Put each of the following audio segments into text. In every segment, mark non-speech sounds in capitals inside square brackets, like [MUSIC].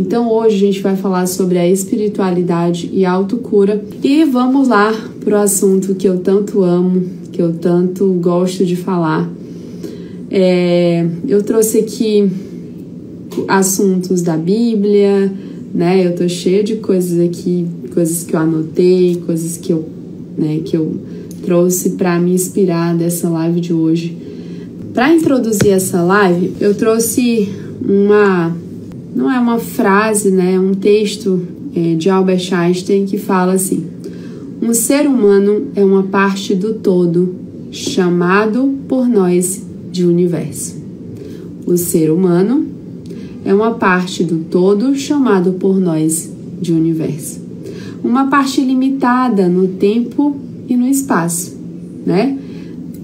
Então hoje a gente vai falar sobre a espiritualidade e autocura e vamos lá para o assunto que eu tanto amo, que eu tanto gosto de falar. É, eu trouxe aqui assuntos da Bíblia, né? Eu tô cheia de coisas aqui, coisas que eu anotei, coisas que eu, né, que eu trouxe para me inspirar dessa live de hoje. Para introduzir essa live, eu trouxe uma não é uma frase, né? É um texto é, de Albert Einstein que fala assim: um ser humano é uma parte do todo chamado por nós de universo. O ser humano é uma parte do todo chamado por nós de universo. Uma parte limitada no tempo e no espaço, né?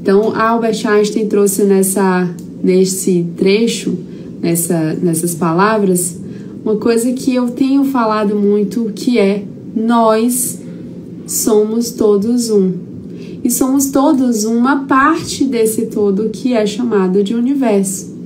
Então, Albert Einstein trouxe nessa nesse trecho, nessa, nessas palavras, uma coisa que eu tenho falado muito, que é nós somos todos um. E somos todos uma parte desse todo que é chamado de universo.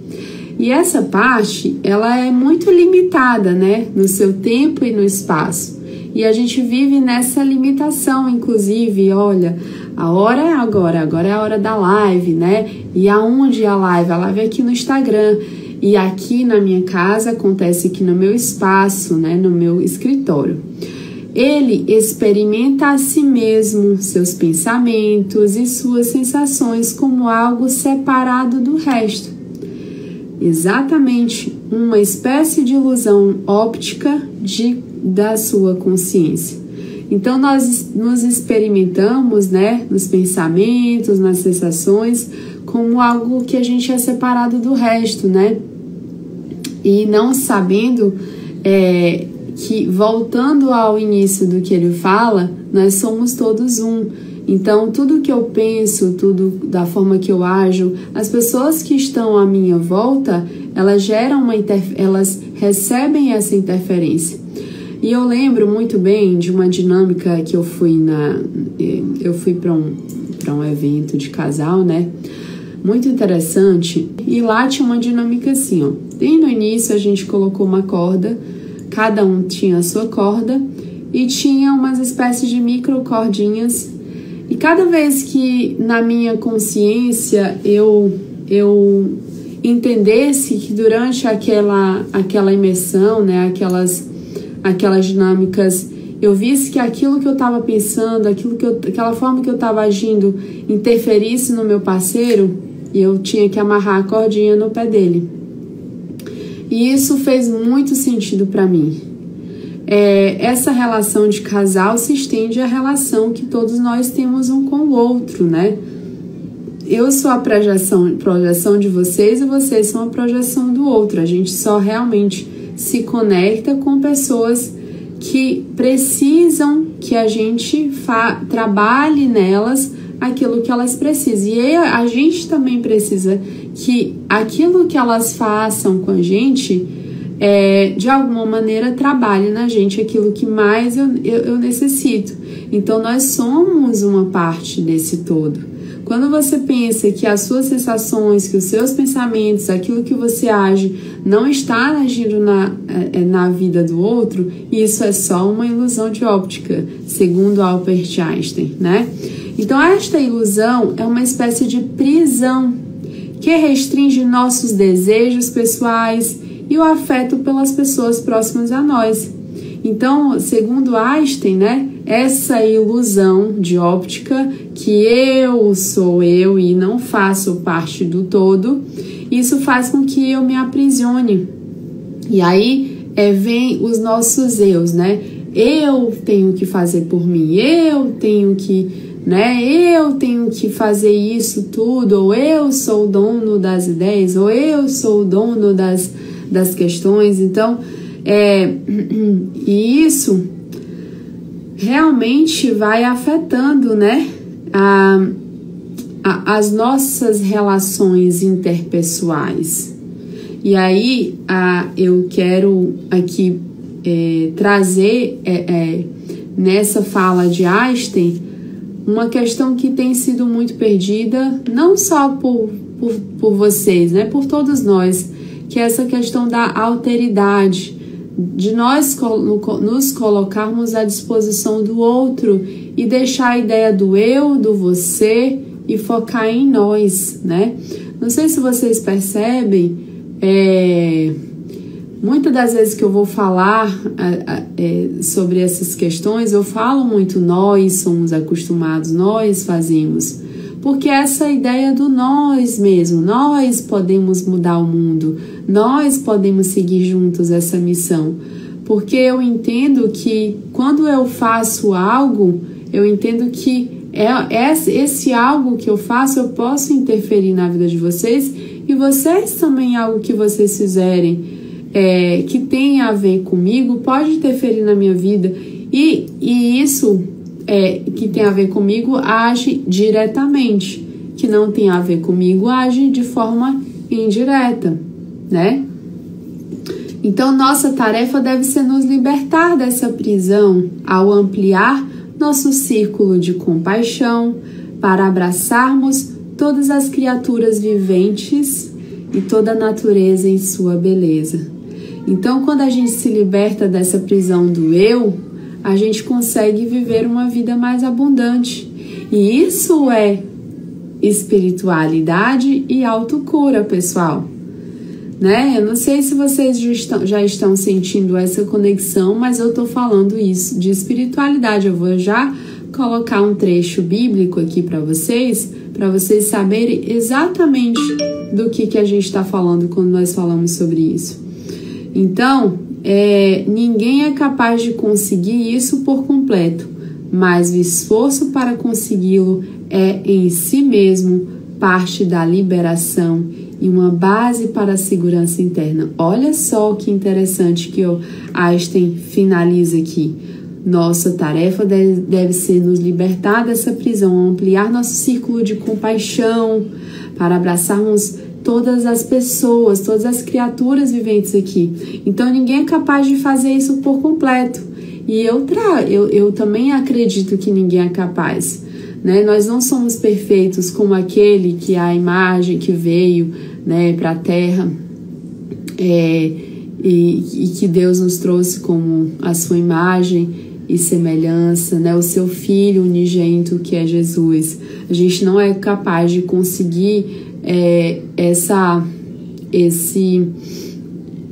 E essa parte, ela é muito limitada, né, no seu tempo e no espaço. E a gente vive nessa limitação, inclusive, olha, a hora é agora, agora é a hora da live, né? E aonde é a live? A live é aqui no Instagram. E aqui na minha casa acontece aqui no meu espaço, né, no meu escritório. Ele experimenta a si mesmo, seus pensamentos e suas sensações como algo separado do resto exatamente uma espécie de ilusão óptica de, da sua consciência. Então nós nos experimentamos, né, nos pensamentos, nas sensações, como algo que a gente é separado do resto, né? E não sabendo é, que, voltando ao início do que ele fala, nós somos todos um. Então, tudo que eu penso, tudo da forma que eu ajo, as pessoas que estão à minha volta, elas geram uma elas recebem essa interferência. E eu lembro muito bem de uma dinâmica que eu fui na eh, eu fui para um para um evento de casal, né? Muito interessante. E lá tinha uma dinâmica assim, ó. E no início a gente colocou uma corda, cada um tinha a sua corda e tinha umas espécies de micro cordinhas e cada vez que na minha consciência eu eu entendesse que durante aquela aquela imersão, né, aquelas aquelas dinâmicas, eu visse que aquilo que eu estava pensando, aquilo que eu, aquela forma que eu estava agindo interferisse no meu parceiro, eu tinha que amarrar a cordinha no pé dele. E isso fez muito sentido para mim é, essa relação de casal se estende à relação que todos nós temos um com o outro, né? Eu sou a projeção, projeção de vocês e vocês são a projeção do outro. A gente só realmente se conecta com pessoas que precisam que a gente trabalhe nelas aquilo que elas precisam. E a gente também precisa que aquilo que elas façam com a gente é, de alguma maneira trabalhe na gente aquilo que mais eu, eu, eu necessito. Então nós somos uma parte desse todo. Quando você pensa que as suas sensações, que os seus pensamentos, aquilo que você age, não está agindo na, é, na vida do outro, isso é só uma ilusão de óptica, segundo Albert Einstein, né? Então, esta ilusão é uma espécie de prisão que restringe nossos desejos pessoais e o afeto pelas pessoas próximas a nós. Então, segundo Einstein, né, essa ilusão de óptica que eu sou eu e não faço parte do todo, isso faz com que eu me aprisione. E aí é, vem os nossos eus, né? Eu tenho que fazer por mim, eu tenho que, né? Eu tenho que fazer isso tudo, ou eu sou o dono das ideias, ou eu sou o dono das das questões. Então, é, [CLEARS THROAT] e isso realmente vai afetando, né, a, a, as nossas relações interpessoais. E aí, a, eu quero aqui é, trazer é, é, nessa fala de Einstein uma questão que tem sido muito perdida, não só por, por, por vocês, né, por todos nós, que é essa questão da alteridade, de nós nos colocarmos à disposição do outro e deixar a ideia do eu, do você e focar em nós, né? Não sei se vocês percebem, é, muitas das vezes que eu vou falar é, sobre essas questões, eu falo muito nós somos acostumados, nós fazemos. Porque essa ideia do nós mesmo, nós podemos mudar o mundo, nós podemos seguir juntos essa missão. Porque eu entendo que quando eu faço algo, eu entendo que é esse algo que eu faço, eu posso interferir na vida de vocês e vocês também algo que vocês fizerem é, que tem a ver comigo pode interferir na minha vida e, e isso é, que tem a ver comigo age diretamente, que não tem a ver comigo age de forma indireta, né? Então, nossa tarefa deve ser nos libertar dessa prisão ao ampliar nosso círculo de compaixão para abraçarmos todas as criaturas viventes e toda a natureza em sua beleza. Então, quando a gente se liberta dessa prisão do eu, a gente consegue viver uma vida mais abundante. E isso é espiritualidade e autocura, pessoal. Né? Eu não sei se vocês já estão, já estão sentindo essa conexão, mas eu estou falando isso de espiritualidade. Eu vou já colocar um trecho bíblico aqui para vocês, para vocês saberem exatamente do que, que a gente está falando quando nós falamos sobre isso. Então, é, ninguém é capaz de conseguir isso por completo, mas o esforço para consegui-lo é em si mesmo parte da liberação e uma base para a segurança interna. Olha só que interessante que o Einstein finaliza aqui. Nossa tarefa deve, deve ser nos libertar dessa prisão, ampliar nosso círculo de compaixão para abraçarmos todas as pessoas, todas as criaturas viventes aqui. Então ninguém é capaz de fazer isso por completo. E eu, tra eu, eu também acredito que ninguém é capaz. Né? Nós não somos perfeitos como aquele que a imagem que veio né, para a Terra é, e, e, que Deus nos trouxe como a sua imagem e semelhança, né? o seu Filho unigênito que é Jesus. A gente não é capaz de conseguir é, essa esse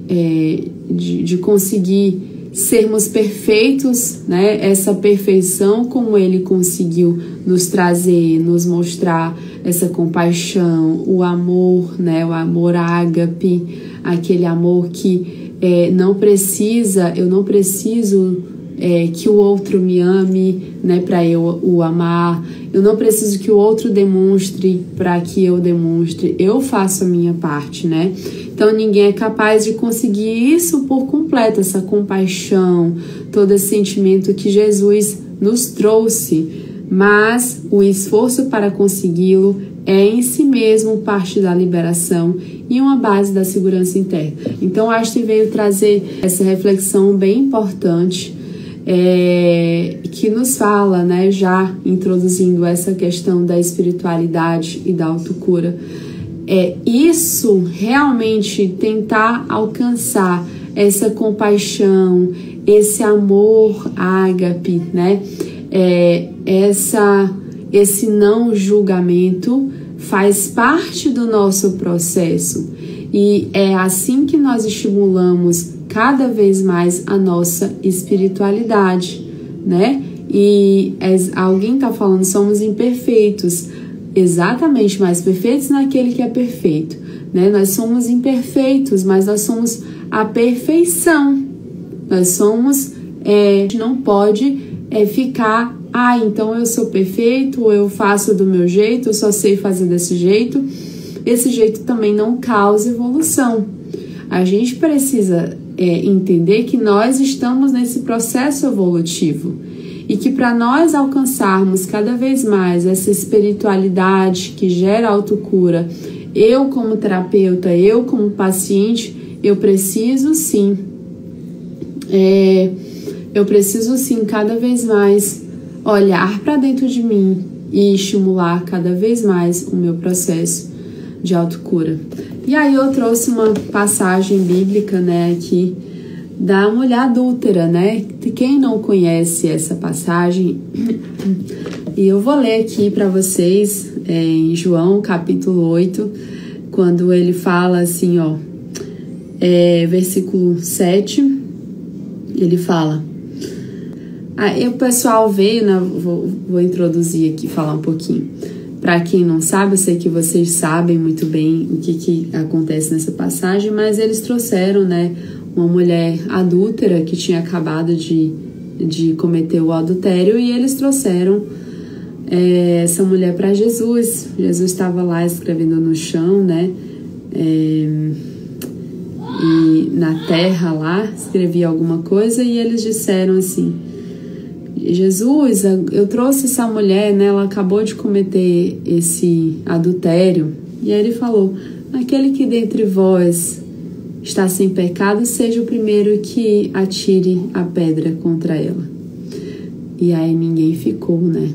é, de, de conseguir sermos perfeitos, né? Essa perfeição como ele conseguiu nos trazer, nos mostrar essa compaixão, o amor, né? O amor ágape, aquele amor que é, não precisa, eu não preciso é, que o outro me ame, né, para eu o amar. Eu não preciso que o outro demonstre para que eu demonstre. Eu faço a minha parte, né? Então ninguém é capaz de conseguir isso por completo, essa compaixão, todo esse sentimento que Jesus nos trouxe. Mas o esforço para consegui-lo é em si mesmo parte da liberação e uma base da segurança interna. Então, Einstein veio trazer essa reflexão bem importante é, que nos fala, né, já introduzindo essa questão da espiritualidade e da autocura. É isso realmente tentar alcançar essa compaixão, esse amor ágape, né? É, essa, esse não julgamento faz parte do nosso processo e é assim que nós estimulamos cada vez mais a nossa espiritualidade, né? E alguém está falando, somos imperfeitos. Exatamente, mas perfeitos naquele que é perfeito. Né? Nós somos imperfeitos, mas nós somos a perfeição. Nós somos, é, a gente não pode é, ficar, ah, então eu sou perfeito, eu faço do meu jeito, eu só sei fazer desse jeito. Esse jeito também não causa evolução. A gente precisa é, entender que nós estamos nesse processo evolutivo e que para nós alcançarmos cada vez mais essa espiritualidade que gera autocura, eu como terapeuta, eu como paciente, eu preciso sim, é, eu preciso sim cada vez mais olhar para dentro de mim e estimular cada vez mais o meu processo de autocura. E aí eu trouxe uma passagem bíblica, né, aqui da mulher adúltera, né? Quem não conhece essa passagem, e eu vou ler aqui para vocês é, em João capítulo 8, quando ele fala assim, ó, é, versículo 7, ele fala. Aí o pessoal veio, né? Vou, vou introduzir aqui, falar um pouquinho. Para quem não sabe, eu sei que vocês sabem muito bem o que, que acontece nessa passagem, mas eles trouxeram, né? uma mulher adúltera que tinha acabado de, de cometer o adultério e eles trouxeram é, essa mulher para Jesus. Jesus estava lá escrevendo no chão, né? É, e na terra lá escrevia alguma coisa e eles disseram assim: Jesus, eu trouxe essa mulher, né? Ela acabou de cometer esse adultério. E aí ele falou: aquele que dentre vós está sem pecado, seja o primeiro que atire a pedra contra ela. E aí ninguém ficou, né?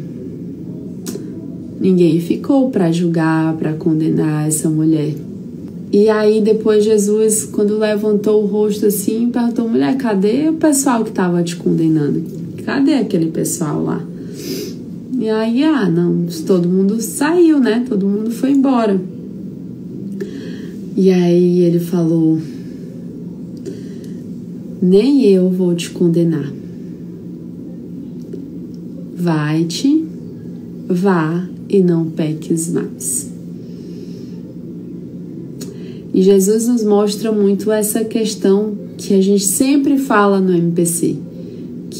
Ninguém ficou para julgar, para condenar essa mulher. E aí depois Jesus, quando levantou o rosto assim, perguntou: mulher, cadê o pessoal que estava te condenando? Cadê aquele pessoal lá? E aí, ah, não, todo mundo saiu, né? Todo mundo foi embora. E aí ele falou: nem eu vou te condenar. Vai-te, vá e não peques mais. E Jesus nos mostra muito essa questão que a gente sempre fala no MPC,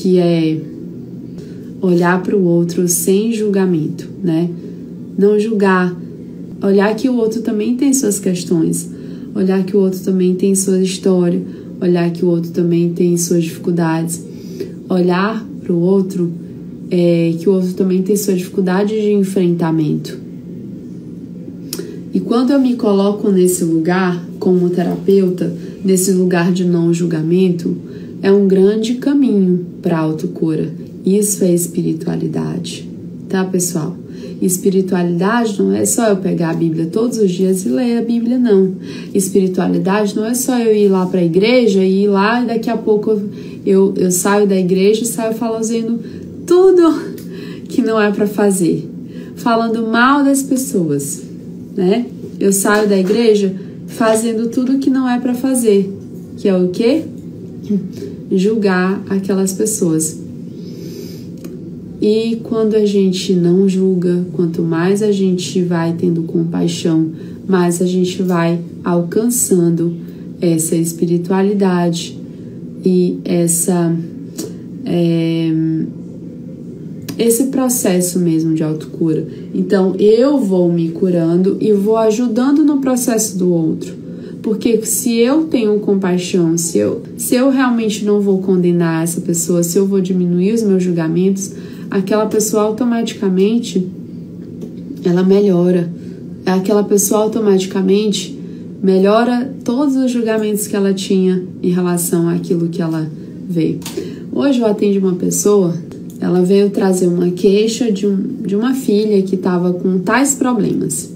que é olhar para o outro sem julgamento, né? Não julgar, olhar que o outro também tem suas questões, olhar que o outro também tem sua história, olhar que o outro também tem suas dificuldades, olhar para o outro é, que o outro também tem sua dificuldade de enfrentamento. E quando eu me coloco nesse lugar como terapeuta, nesse lugar de não julgamento, é um grande caminho para a autocura. Isso é espiritualidade, tá, pessoal? Espiritualidade não é só eu pegar a Bíblia todos os dias e ler a Bíblia, não. Espiritualidade não é só eu ir lá para a igreja e ir lá e daqui a pouco eu, eu saio da igreja e saio fazendo tudo que não é para fazer, falando mal das pessoas, né? Eu saio da igreja fazendo tudo que não é para fazer, que é o quê? Julgar aquelas pessoas. E quando a gente não julga, quanto mais a gente vai tendo compaixão, mais a gente vai alcançando essa espiritualidade e essa é, esse processo mesmo de autocura. Então eu vou me curando e vou ajudando no processo do outro. Porque se eu tenho compaixão, se eu, se eu realmente não vou condenar essa pessoa, se eu vou diminuir os meus julgamentos, aquela pessoa automaticamente ela melhora. Aquela pessoa automaticamente melhora todos os julgamentos que ela tinha em relação àquilo que ela veio. Hoje eu atendi uma pessoa, ela veio trazer uma queixa de, um, de uma filha que estava com tais problemas.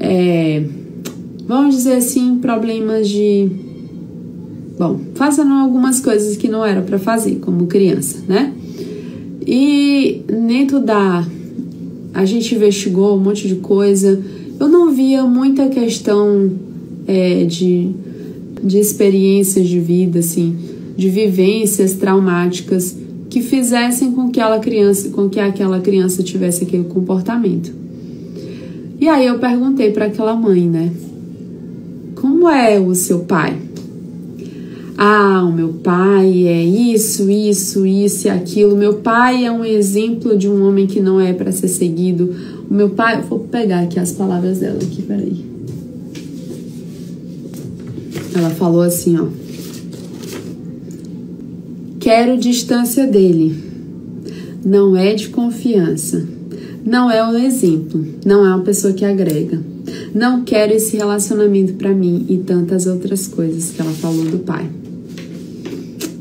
É, vamos dizer assim, problemas de. Bom, fazendo algumas coisas que não era para fazer como criança, né? E dentro da. A gente investigou um monte de coisa. Eu não via muita questão é, de, de experiências de vida, assim, de vivências traumáticas que fizessem com que aquela criança, com que aquela criança tivesse aquele comportamento. E aí eu perguntei para aquela mãe, né? Como é o seu pai? Ah, o meu pai é isso, isso, isso e aquilo. Meu pai é um exemplo de um homem que não é para ser seguido. O meu pai, vou pegar aqui as palavras dela aqui, peraí. Ela falou assim, ó. Quero distância dele. Não é de confiança. Não é um exemplo. Não é uma pessoa que agrega. Não quero esse relacionamento para mim e tantas outras coisas que ela falou do pai.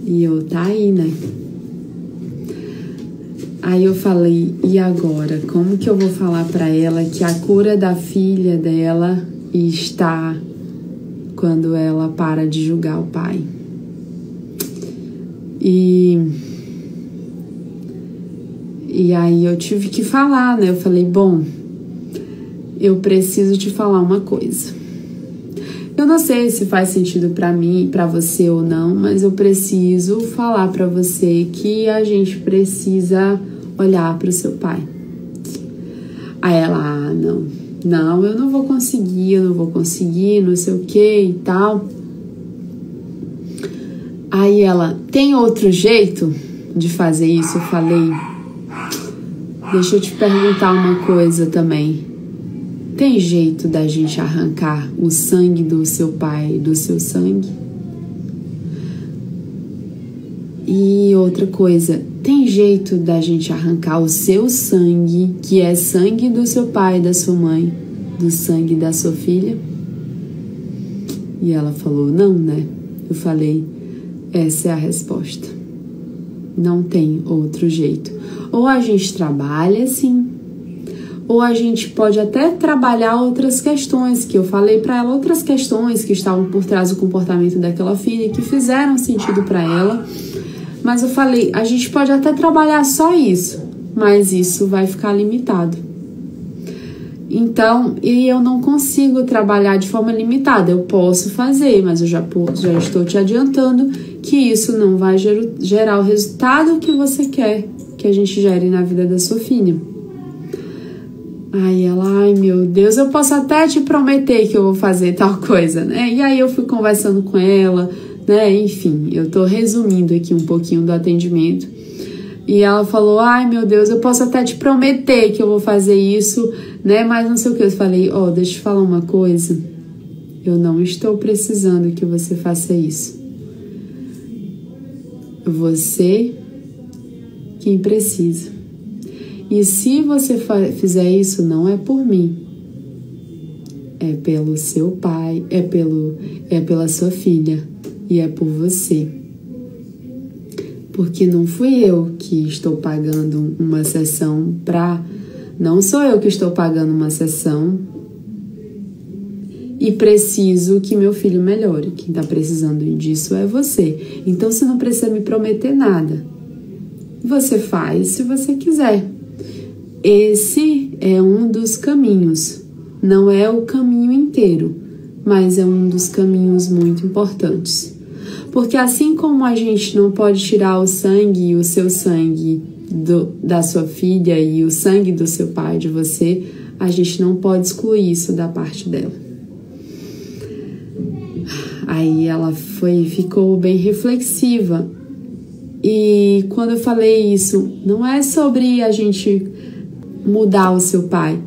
E eu, tá aí, né? Aí eu falei, e agora? Como que eu vou falar para ela que a cura da filha dela está quando ela para de julgar o pai? E e aí eu tive que falar, né? Eu falei, bom, eu preciso te falar uma coisa. Eu não sei se faz sentido para mim, para você ou não, mas eu preciso falar para você que a gente precisa olhar para o seu pai. Aí ela, ah, não, não, eu não vou conseguir, eu não vou conseguir, não sei o que e tal. Aí ela, tem outro jeito de fazer isso? Eu falei, deixa eu te perguntar uma coisa também. Tem jeito da gente arrancar o sangue do seu pai do seu sangue? E outra coisa, tem jeito da gente arrancar o seu sangue, que é sangue do seu pai da sua mãe, do sangue da sua filha? E ela falou: Não, né? Eu falei: Essa é a resposta. Não tem outro jeito. Ou a gente trabalha assim, ou a gente pode até trabalhar outras questões que eu falei para ela, outras questões que estavam por trás do comportamento daquela filha que fizeram sentido para ela. Mas eu falei, a gente pode até trabalhar só isso, mas isso vai ficar limitado. Então, e eu não consigo trabalhar de forma limitada. Eu posso fazer, mas eu já, já estou te adiantando que isso não vai gerar o resultado que você quer que a gente gere na vida da sua filha. Aí ela, ai meu Deus, eu posso até te prometer que eu vou fazer tal coisa, né? E aí eu fui conversando com ela, né? Enfim, eu tô resumindo aqui um pouquinho do atendimento. E ela falou: Ai meu Deus, eu posso até te prometer que eu vou fazer isso, né? Mas não sei o que. Eu falei: Ó, oh, deixa eu te falar uma coisa. Eu não estou precisando que você faça isso. Você quem precisa. E se você fizer isso, não é por mim, é pelo seu pai, é pelo é pela sua filha e é por você. Porque não fui eu que estou pagando uma sessão para não sou eu que estou pagando uma sessão e preciso que meu filho melhore. Quem está precisando disso é você. Então você não precisa me prometer nada. Você faz se você quiser. Esse é um dos caminhos, não é o caminho inteiro, mas é um dos caminhos muito importantes. Porque assim como a gente não pode tirar o sangue, o seu sangue do, da sua filha e o sangue do seu pai de você, a gente não pode excluir isso da parte dela. Aí ela foi, ficou bem reflexiva. E quando eu falei isso, não é sobre a gente mudar o seu pai.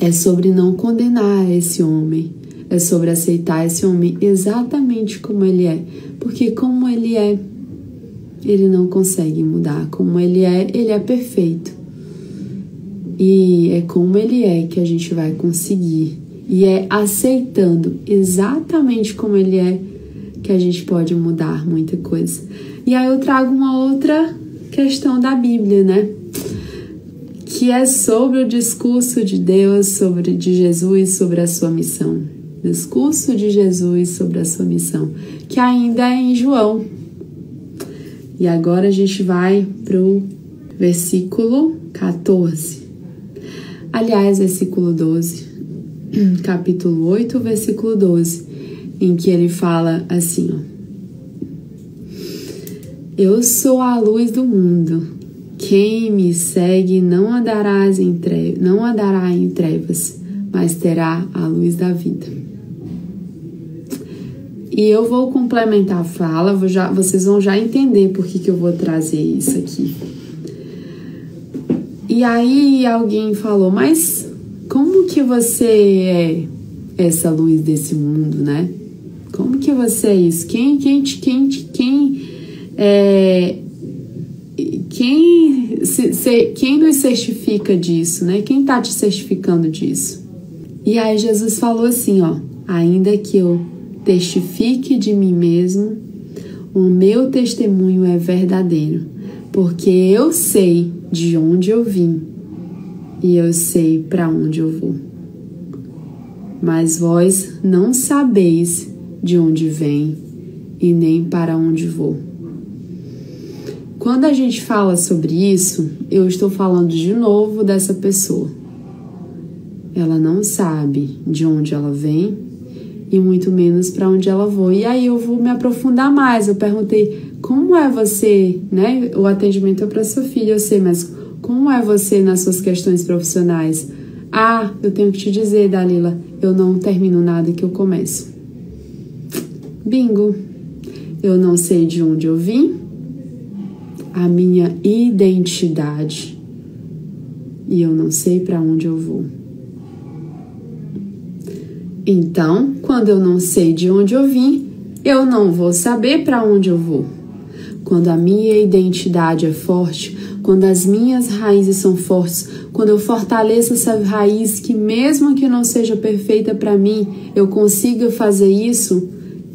É sobre não condenar esse homem. É sobre aceitar esse homem exatamente como ele é. Porque como ele é, ele não consegue mudar. Como ele é, ele é perfeito. E é como ele é que a gente vai conseguir. E é aceitando exatamente como ele é que a gente pode mudar muita coisa. E aí eu trago uma outra questão da Bíblia, né? Que é sobre o discurso de Deus, sobre de Jesus, sobre a sua missão. Discurso de Jesus sobre a sua missão, que ainda é em João. E agora a gente vai para o versículo 14. Aliás, versículo 12, [CLEARS THROAT] capítulo 8, versículo 12, em que ele fala assim: ó, Eu sou a luz do mundo. Quem me segue não andará em trevas, não andará em trevas, mas terá a luz da vida. E eu vou complementar a fala, vou já, vocês vão já entender por que, que eu vou trazer isso aqui. E aí alguém falou, mas como que você é essa luz desse mundo, né? Como que você é isso? Quem, quem, quem, quem é, quem, se, se, quem nos certifica disso, né? Quem está te certificando disso? E aí Jesus falou assim, ó, ainda que eu testifique de mim mesmo, o meu testemunho é verdadeiro, porque eu sei de onde eu vim e eu sei para onde eu vou. Mas vós não sabeis de onde vem e nem para onde vou. Quando a gente fala sobre isso, eu estou falando de novo dessa pessoa. Ela não sabe de onde ela vem e muito menos para onde ela vai. E aí eu vou me aprofundar mais. Eu perguntei: "Como é você, né? O atendimento é para sua filha, eu sei, mas como é você nas suas questões profissionais?" Ah, eu tenho que te dizer, Dalila, eu não termino nada que eu começo. Bingo. Eu não sei de onde eu vim, a minha identidade e eu não sei para onde eu vou. Então, quando eu não sei de onde eu vim, eu não vou saber para onde eu vou. Quando a minha identidade é forte, quando as minhas raízes são fortes, quando eu fortaleço essa raiz que mesmo que não seja perfeita para mim, eu consiga fazer isso,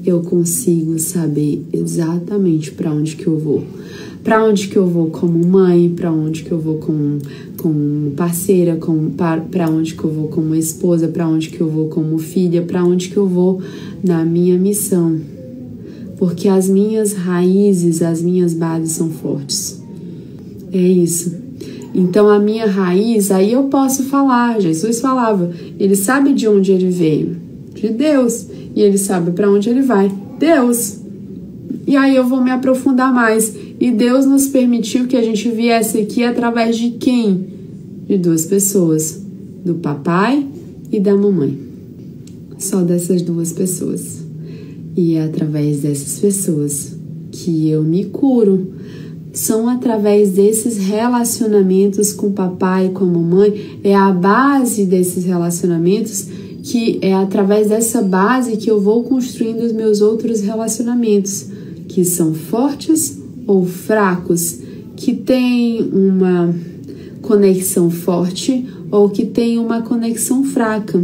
eu consigo saber exatamente para onde que eu vou. Para onde que eu vou como mãe, para onde que eu vou como, como parceira, para onde que eu vou como esposa, para onde que eu vou como filha, para onde que eu vou na minha missão. Porque as minhas raízes, as minhas bases são fortes. É isso. Então a minha raiz, aí eu posso falar. Jesus falava, ele sabe de onde ele veio, de Deus e ele sabe para onde ele vai. Deus. E aí eu vou me aprofundar mais. E Deus nos permitiu que a gente viesse aqui através de quem? De duas pessoas, do papai e da mamãe. Só dessas duas pessoas. E é através dessas pessoas que eu me curo. São através desses relacionamentos com o papai e com a mamãe, é a base desses relacionamentos que é através dessa base que eu vou construindo os meus outros relacionamentos, que são fortes ou fracos, que têm uma conexão forte ou que têm uma conexão fraca.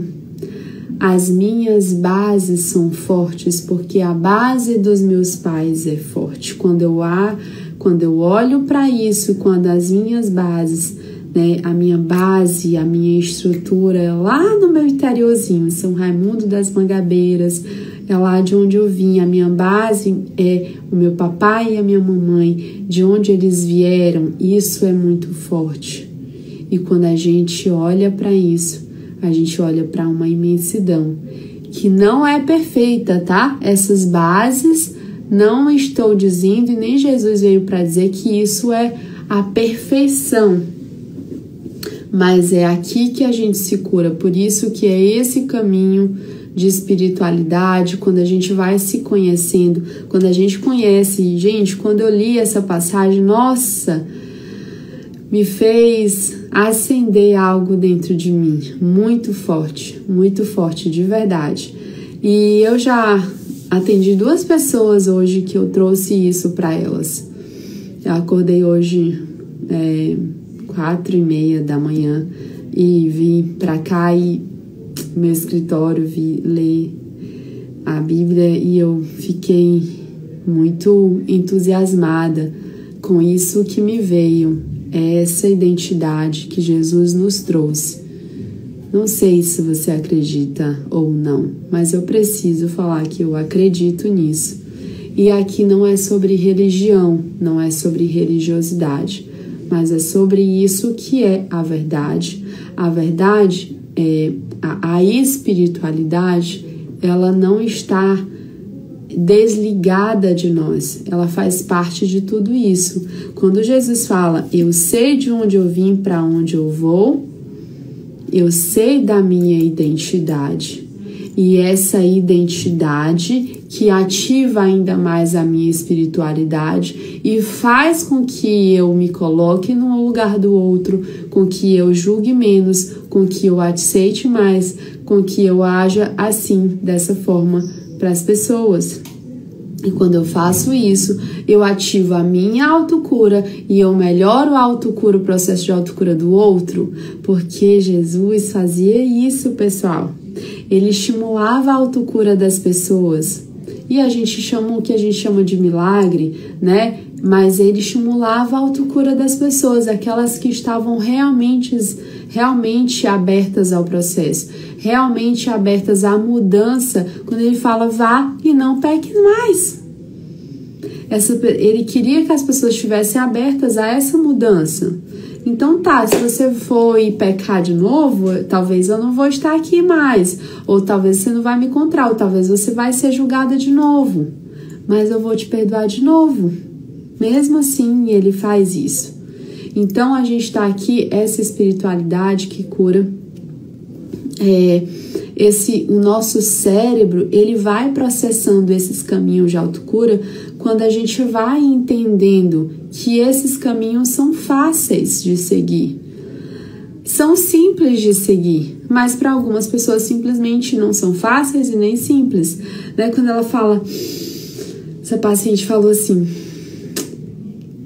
As minhas bases são fortes porque a base dos meus pais é forte. Quando eu, há, quando eu olho para isso, quando as minhas bases né, a minha base, a minha estrutura lá no meu interiorzinho, São Raimundo das Mangabeiras, é lá de onde eu vim. A minha base é o meu papai e a minha mamãe, de onde eles vieram. Isso é muito forte. E quando a gente olha para isso, a gente olha para uma imensidão que não é perfeita, tá? Essas bases não estou dizendo e nem Jesus veio para dizer que isso é a perfeição mas é aqui que a gente se cura. Por isso que é esse caminho de espiritualidade, quando a gente vai se conhecendo, quando a gente conhece, gente, quando eu li essa passagem, nossa, me fez acender algo dentro de mim, muito forte, muito forte de verdade. E eu já atendi duas pessoas hoje que eu trouxe isso para elas. Eu acordei hoje é, quatro e meia da manhã e vim para cá e meu escritório vi ler a Bíblia e eu fiquei muito entusiasmada com isso que me veio, é essa identidade que Jesus nos trouxe. Não sei se você acredita ou não, mas eu preciso falar que eu acredito nisso. E aqui não é sobre religião, não é sobre religiosidade mas é sobre isso que é a verdade. A verdade é a, a espiritualidade, ela não está desligada de nós, ela faz parte de tudo isso. Quando Jesus fala, eu sei de onde eu vim, para onde eu vou, eu sei da minha identidade. E essa identidade que ativa ainda mais a minha espiritualidade e faz com que eu me coloque no lugar do outro, com que eu julgue menos, com que eu aceite mais, com que eu haja assim, dessa forma, para as pessoas. E quando eu faço isso, eu ativo a minha autocura e eu melhoro a autocura, o processo de autocura do outro, porque Jesus fazia isso, pessoal. Ele estimulava a autocura das pessoas e a gente chama o que a gente chama de milagre, né? Mas ele estimulava a autocura das pessoas, aquelas que estavam realmente, realmente abertas ao processo, realmente abertas à mudança, quando ele fala vá e não peque mais. essa, ele queria que as pessoas estivessem abertas a essa mudança. Então tá, se você for pecar de novo, talvez eu não vou estar aqui mais, ou talvez você não vai me encontrar, ou talvez você vai ser julgada de novo, mas eu vou te perdoar de novo. Mesmo assim, ele faz isso. Então a gente está aqui essa espiritualidade que cura. É, esse o nosso cérebro ele vai processando esses caminhos de autocura quando a gente vai entendendo que esses caminhos são fáceis de seguir. São simples de seguir, mas para algumas pessoas simplesmente não são fáceis e nem simples. Né? Quando ela fala, essa paciente falou assim: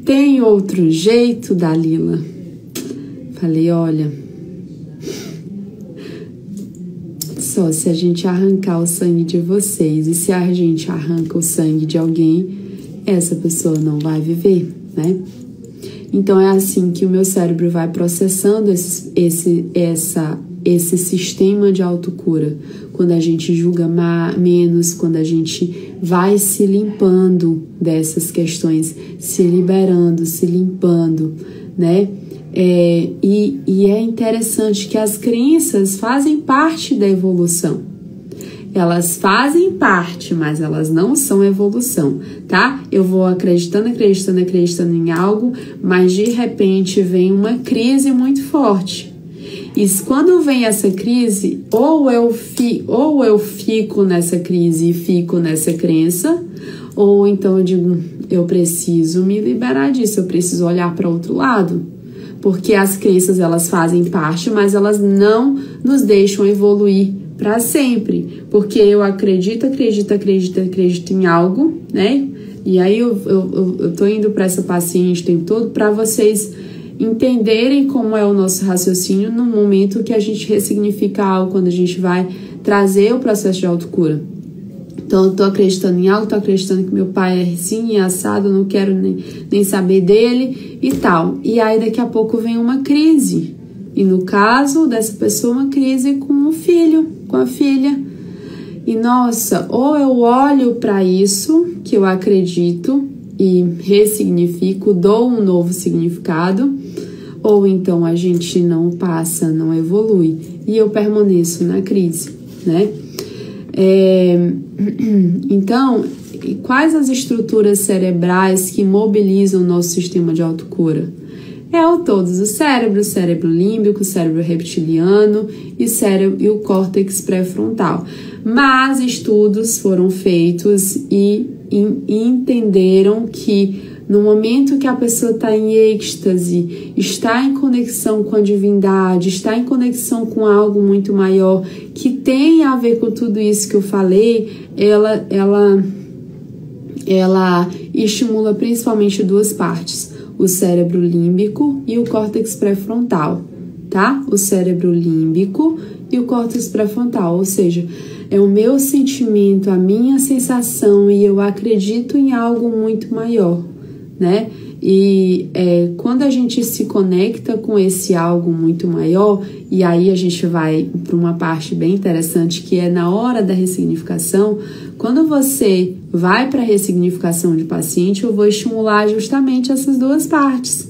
tem outro jeito, Dalila? Falei, olha, só se a gente arrancar o sangue de vocês e se a gente arranca o sangue de alguém, essa pessoa não vai viver, né? Então é assim que o meu cérebro vai processando esse, esse, essa, esse sistema de autocura. Quando a gente julga menos, quando a gente vai se limpando dessas questões, se liberando, se limpando, né? É, e, e é interessante que as crenças fazem parte da evolução. Elas fazem parte, mas elas não são evolução, tá? Eu vou acreditando, acreditando, acreditando em algo, mas de repente vem uma crise muito forte. E quando vem essa crise, ou eu, fi, ou eu fico nessa crise e fico nessa crença, ou então eu digo, eu preciso me liberar disso, eu preciso olhar para outro lado porque as crenças elas fazem parte, mas elas não nos deixam evoluir para sempre, porque eu acredito, acredito, acredito, acredito em algo, né? E aí eu, eu, eu tô indo para essa paciente o tempo todo para vocês entenderem como é o nosso raciocínio no momento que a gente ressignifica algo, quando a gente vai trazer o processo de autocura. Então, eu tô acreditando em algo, tô acreditando que meu pai é assim e assado, eu não quero nem, nem saber dele e tal. E aí, daqui a pouco vem uma crise. E no caso dessa pessoa, uma crise com o filho, com a filha. E nossa, ou eu olho para isso que eu acredito e ressignifico, dou um novo significado, ou então a gente não passa, não evolui e eu permaneço na crise, né? É, [CLEARS THROAT] então, quais as estruturas cerebrais que mobilizam o nosso sistema de autocura? É o todos os cérebros, cérebro límbico, cérebro reptiliano e, cérebro, e o córtex pré-frontal. Mas estudos foram feitos e, e, entenderam que no momento que a pessoa está em êxtase, está em conexão com a divindade, está em conexão com algo muito maior que tem a ver com tudo isso que eu falei, ela, ela, ela estimula principalmente duas partes: o cérebro límbico e o córtex pré-frontal, tá? O cérebro límbico e o córtex pré-frontal, ou seja, é o meu sentimento, a minha sensação e eu acredito em algo muito maior né? E é, quando a gente se conecta com esse algo muito maior, e aí a gente vai para uma parte bem interessante que é na hora da ressignificação, quando você vai para a ressignificação de paciente, eu vou estimular justamente essas duas partes.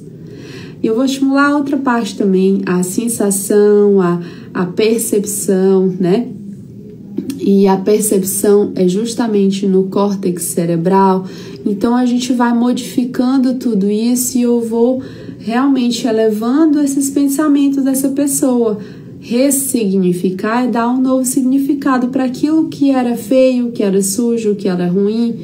Eu vou estimular outra parte também, a sensação, a, a percepção, né? E a percepção é justamente no córtex cerebral. Então a gente vai modificando tudo isso e eu vou realmente elevando esses pensamentos dessa pessoa, ressignificar e dar um novo significado para aquilo que era feio, que era sujo, que era ruim,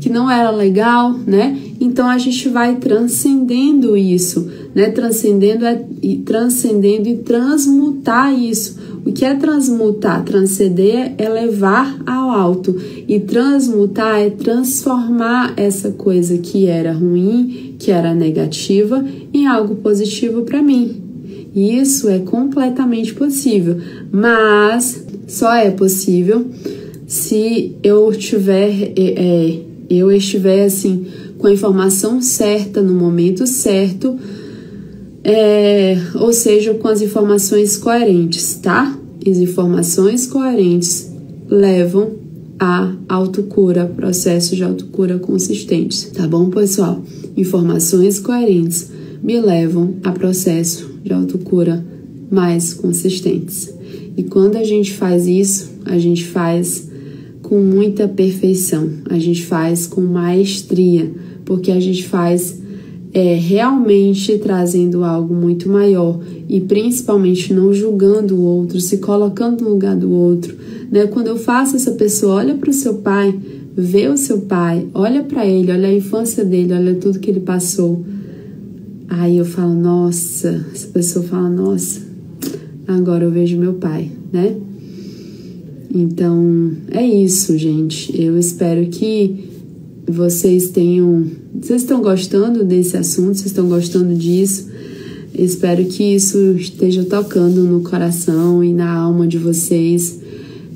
que não era legal, né? Então a gente vai transcendendo isso, né? Transcendendo é, transcendendo e transmutar isso o que é transmutar? Transcender é levar ao alto. E transmutar é transformar essa coisa que era ruim, que era negativa, em algo positivo para mim. E isso é completamente possível, mas só é possível se eu tiver, é, é eu estiver assim com a informação certa no momento certo é, ou seja, com as informações coerentes, tá? As informações coerentes levam a autocura, processos de autocura consistentes, tá bom, pessoal? Informações coerentes me levam a processo de autocura mais consistentes. E quando a gente faz isso, a gente faz com muita perfeição, a gente faz com maestria, porque a gente faz é, realmente trazendo algo muito maior e principalmente não julgando o outro, se colocando no lugar do outro. Né? Quando eu faço essa pessoa, olha para o seu pai, vê o seu pai, olha para ele, olha a infância dele, olha tudo que ele passou. Aí eu falo, nossa, essa pessoa fala, nossa, agora eu vejo meu pai, né? Então é isso, gente. Eu espero que vocês tenham. Vocês estão gostando desse assunto, vocês estão gostando disso. Espero que isso esteja tocando no coração e na alma de vocês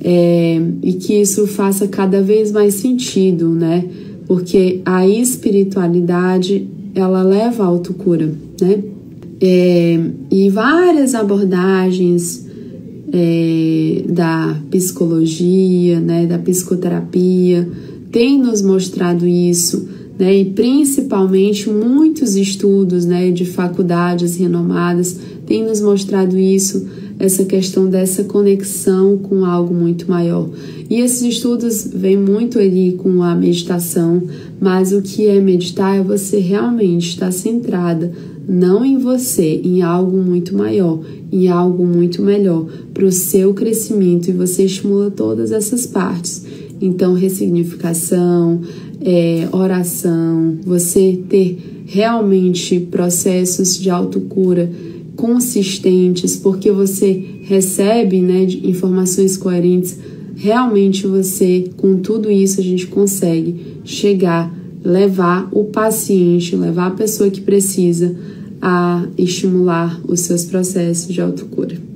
é, e que isso faça cada vez mais sentido, né? Porque a espiritualidade ela leva à autocura, né? É, e várias abordagens é, da psicologia, né, da psicoterapia, tem nos mostrado isso, né, e principalmente muitos estudos né, de faculdades renomadas têm nos mostrado isso, essa questão dessa conexão com algo muito maior. E esses estudos vêm muito ali com a meditação, mas o que é meditar é você realmente estar centrada não em você, em algo muito maior, em algo muito melhor para o seu crescimento e você estimula todas essas partes. Então, ressignificação, é, oração, você ter realmente processos de autocura consistentes, porque você recebe né, informações coerentes, realmente você, com tudo isso, a gente consegue chegar, levar o paciente, levar a pessoa que precisa a estimular os seus processos de autocura.